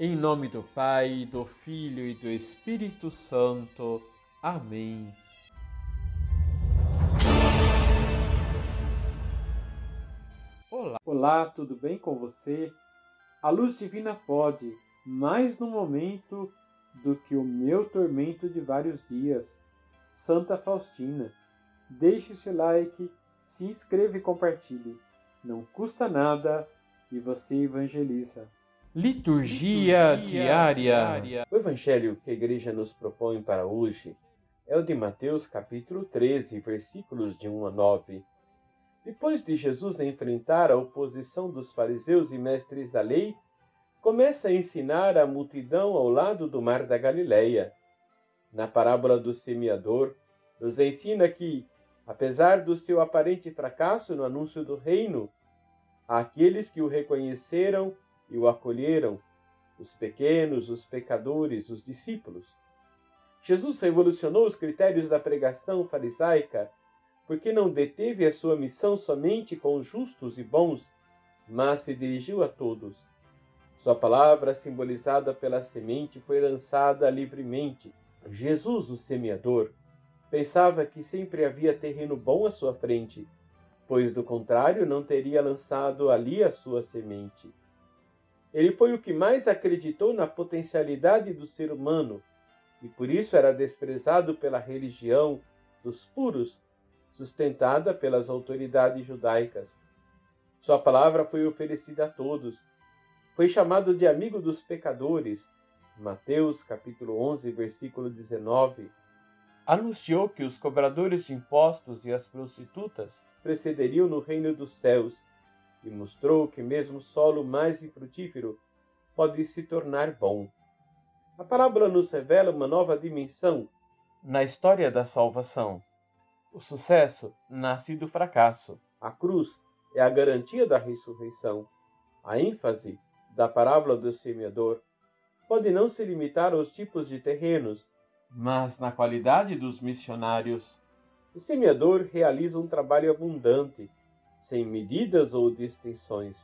Em nome do Pai, do Filho e do Espírito Santo. Amém. Olá, olá, tudo bem com você? A luz divina pode, mais no momento do que o meu tormento de vários dias. Santa Faustina, deixe seu like, se inscreva e compartilhe. Não custa nada e você evangeliza. Liturgia, Liturgia diária. diária. O evangelho que a igreja nos propõe para hoje é o de Mateus capítulo 13, versículos de 1 a 9. Depois de Jesus enfrentar a oposição dos fariseus e mestres da lei, começa a ensinar a multidão ao lado do mar da Galileia. Na parábola do semeador, nos ensina que, apesar do seu aparente fracasso no anúncio do reino, aqueles que o reconheceram e o acolheram, os pequenos, os pecadores, os discípulos. Jesus revolucionou os critérios da pregação farisaica porque não deteve a sua missão somente com os justos e bons, mas se dirigiu a todos. Sua palavra, simbolizada pela semente, foi lançada livremente. Jesus, o semeador, pensava que sempre havia terreno bom à sua frente, pois do contrário não teria lançado ali a sua semente. Ele foi o que mais acreditou na potencialidade do ser humano e por isso era desprezado pela religião dos puros, sustentada pelas autoridades judaicas. Sua palavra foi oferecida a todos. Foi chamado de amigo dos pecadores. Mateus capítulo 11, versículo 19. Anunciou que os cobradores de impostos e as prostitutas precederiam no reino dos céus e mostrou que mesmo o solo mais infrutífero pode se tornar bom. A parábola nos revela uma nova dimensão na história da salvação. O sucesso nasce do fracasso. A cruz é a garantia da ressurreição. A ênfase da parábola do semeador pode não se limitar aos tipos de terrenos, mas na qualidade dos missionários. O semeador realiza um trabalho abundante, sem medidas ou distinções.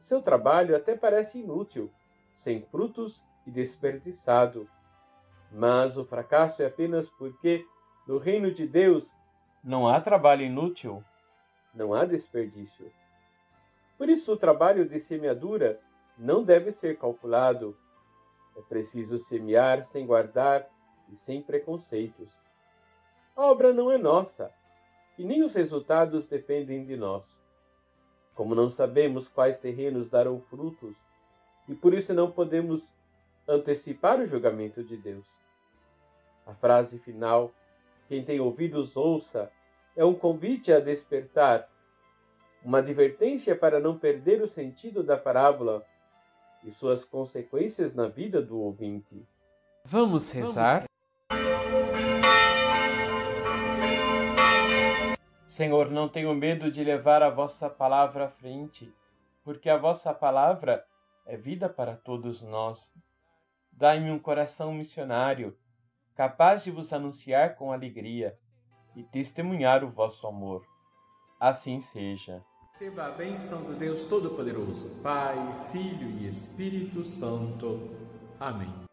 Seu trabalho até parece inútil, sem frutos e desperdiçado. Mas o fracasso é apenas porque, no reino de Deus, não há trabalho inútil, não há desperdício. Por isso, o trabalho de semeadura não deve ser calculado. É preciso semear sem guardar e sem preconceitos. A obra não é nossa, e nem os resultados dependem de nós. Como não sabemos quais terrenos darão frutos, e por isso não podemos antecipar o julgamento de Deus. A frase final, quem tem ouvidos ouça, é um convite a despertar, uma advertência para não perder o sentido da parábola e suas consequências na vida do ouvinte. Vamos rezar? Senhor, não tenho medo de levar a vossa palavra à frente, porque a vossa palavra é vida para todos nós. Dai-me um coração missionário, capaz de vos anunciar com alegria e testemunhar o vosso amor. Assim seja. Receba a bênção do Deus Todo-Poderoso, Pai, Filho e Espírito Santo. Amém.